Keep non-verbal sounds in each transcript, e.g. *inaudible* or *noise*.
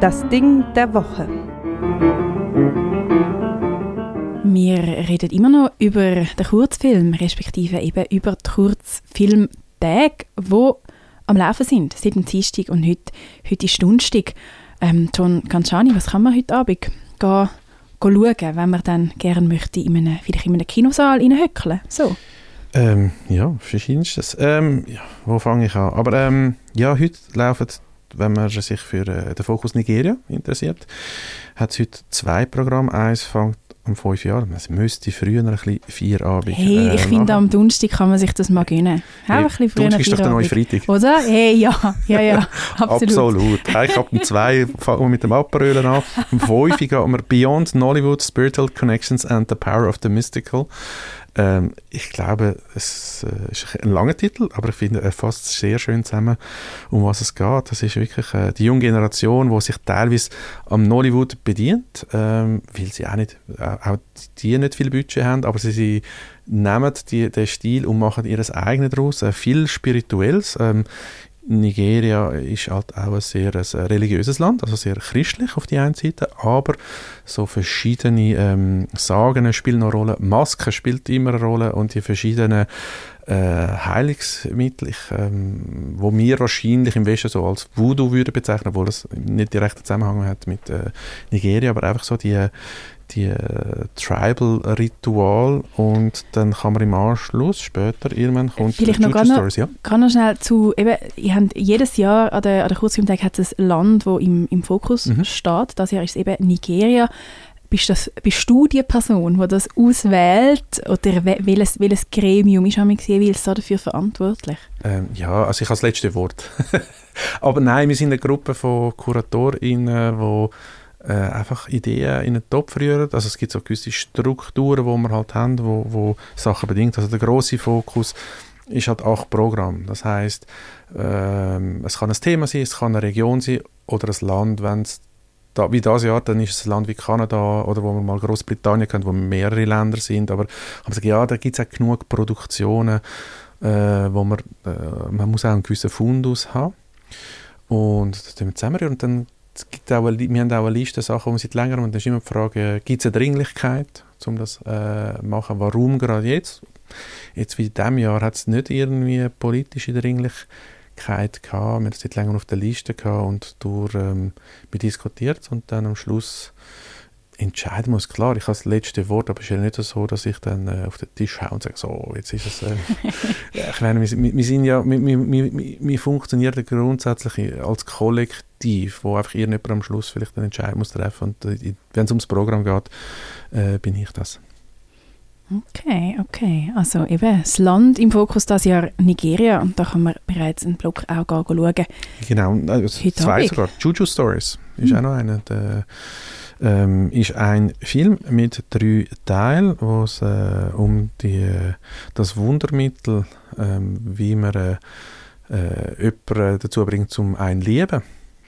Das Ding der Woche. Wir reden immer noch über den Kurzfilm, respektive eben über die Kurzfilmtage, die am Laufen sind, seit dem Dienstag und heute, heute ist Donnerstag. Ähm, John Canciani, was kann man heute Abend gehen, gehen schauen, wenn man dann gerne möchte, in einem, vielleicht in einem Kinosaal reinhöckeln? So. Ähm, ja, verschiedenstes. Ähm, ja, wo fange ich an? Aber ähm, ja, heute laufen, wenn man sich für äh, den Fokus Nigeria interessiert, hat es heute zwei Programme. Eins fängt um fünf Jahren. Es müsste früher ein bisschen vier Abend Hey, ich äh, finde, am Donnerstag kann man sich das mal gönnen. Hey, Donnerstag ist doch der neue. Freitag. Oder? Hey, ja, ja, ja, *laughs* absolut. Absolut. Ich ab dem 2 fangen wir mit dem Abrölen an. Um 5 gehen wir Beyond Nollywood, Spiritual Connections and the Power of the Mystical. Ähm, ich glaube, es äh, ist ein langer Titel, aber ich finde, er fasst sehr schön zusammen, um was es geht. Das ist wirklich äh, die junge Generation, die sich teilweise am Nollywood bedient, ähm, weil sie auch nicht, äh, auch die nicht viel Budget haben, aber sie, sie nehmen die, den Stil und machen ihres eigenen daraus, äh, viel Spirituelles. Ähm, Nigeria ist halt auch ein sehr ein religiöses Land, also sehr christlich auf die einen Seite, aber so verschiedene ähm, Sagen spielen eine Rolle, Masken spielt immer eine Rolle und die verschiedenen äh, Heilungsmittel, ich, ähm, wo wir wahrscheinlich im Westen so als Voodoo würden bezeichnen, obwohl es nicht direkten Zusammenhang hat mit äh, Nigeria, aber einfach so die die äh, Tribal-Ritual und dann kann man im Anschluss später irgendwann kommt Vielleicht noch gar noch- Stories, ja. Kann noch schnell zu, eben, ihr habt jedes Jahr an der, an der Kurzfilmtag hat es ein Land, das im, im Fokus Mhm. steht. Das Jahr ist es eben Nigeria. Bist, das, bist du die Person, die das auswählt? Oder we- welches, welches Gremium ist jeweils da dafür verantwortlich? Ähm, ja, also ich habe das letzte Wort. *laughs* Aber nein, wir sind eine Gruppe von KuratorInnen, die äh, einfach Ideen in den Topf rühren. Also es gibt so gewisse Strukturen, die wir halt haben, wo, wo Sachen bedingt. Also der große Fokus ist halt acht Programm. Das heißt, ähm, es kann ein Thema sein, es kann eine Region sein oder ein Land, wenn es da, wie das Jahr, dann ist es ein Land wie Kanada oder wo wir mal Großbritannien kennen, wo mehrere Länder sind, aber haben gesagt, ja, da gibt es auch genug Produktionen, äh, wo man, äh, man muss auch einen gewissen Fundus haben und das tun wir zusammenrühren und dann gibt auch eine, wir haben auch eine Liste Sachen, die wir seit längerem und dann ist immer die Frage, gibt es eine Dringlichkeit, um das äh, machen, warum gerade jetzt? Jetzt wie in diesem Jahr hat es nicht irgendwie politische Dringlichkeit gehabt, wir haben es seit längerem auf der Liste gehabt und durch ähm, diskutiert und dann am Schluss entscheiden muss. Klar, ich habe das letzte Wort, aber es ist ja nicht so, dass ich dann äh, auf den Tisch schaue und sage, so, jetzt ist es... Äh, *laughs* ich meine, wir, wir, sind ja, wir, wir, wir, wir funktionieren grundsätzlich als Kollektiv, wo einfach irgendjemand am Schluss vielleicht einen Entscheid muss treffen und äh, wenn es ums Programm geht, äh, bin ich das. Okay, okay. Also eben das Land im Fokus das Jahr Nigeria und da kann man bereits einen Blog auch schauen. Genau, und, äh, zwei Abend. sogar. Juju Stories ist Hm. auch noch einer. Der, ähm, ist ein Film mit drei Teilen, wo es äh, um die, äh, das Wundermittel, ähm, wie man äh, äh, jemanden dazu bringt, zum ein Lieben,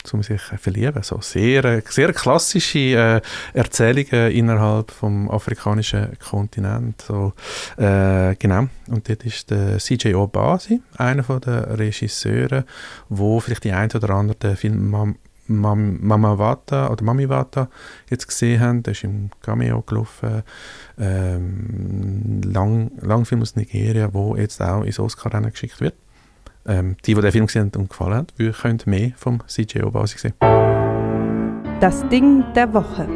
zum sich verlieben. So sehr, äh, sehr klassische äh, Erzählungen innerhalb vom afrikanischen Kontinent. So, äh, genau. Und dort ist der CJ Obasi, einer von der Regisseure, wo vielleicht die ein oder andere den Film Mam Mam Mama Wata oder Mami Wata jetzt gesehen haben. Der ist im Cameo gelaufen. Ähm, Lang, Langfilm aus Nigeria, wo jetzt auch ins Oscar-Rennen geschickt wird. Ähm, die, die den Film gesehen haben und gefallen hat, wir können mehr vom CJ Obasi sehen. Das Ding der Woche.